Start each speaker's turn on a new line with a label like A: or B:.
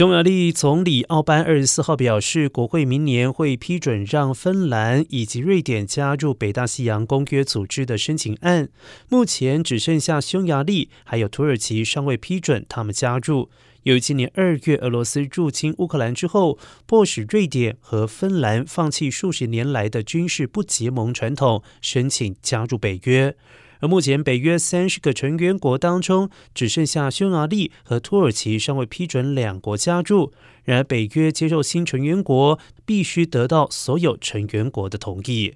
A: 匈牙利总理奥班二十四号表示，国会明年会批准让芬兰以及瑞典加入北大西洋公约组织的申请案。目前只剩下匈牙利还有土耳其尚未批准他们加入。由于今年二月俄罗斯入侵乌克兰之后，迫使瑞典和芬兰放弃数十年来的军事不结盟传统，申请加入北约。而目前北约三十个成员国当中，只剩下匈牙利和土耳其尚未批准两国加入。然而，北约接受新成员国必须得到所有成员国的同意。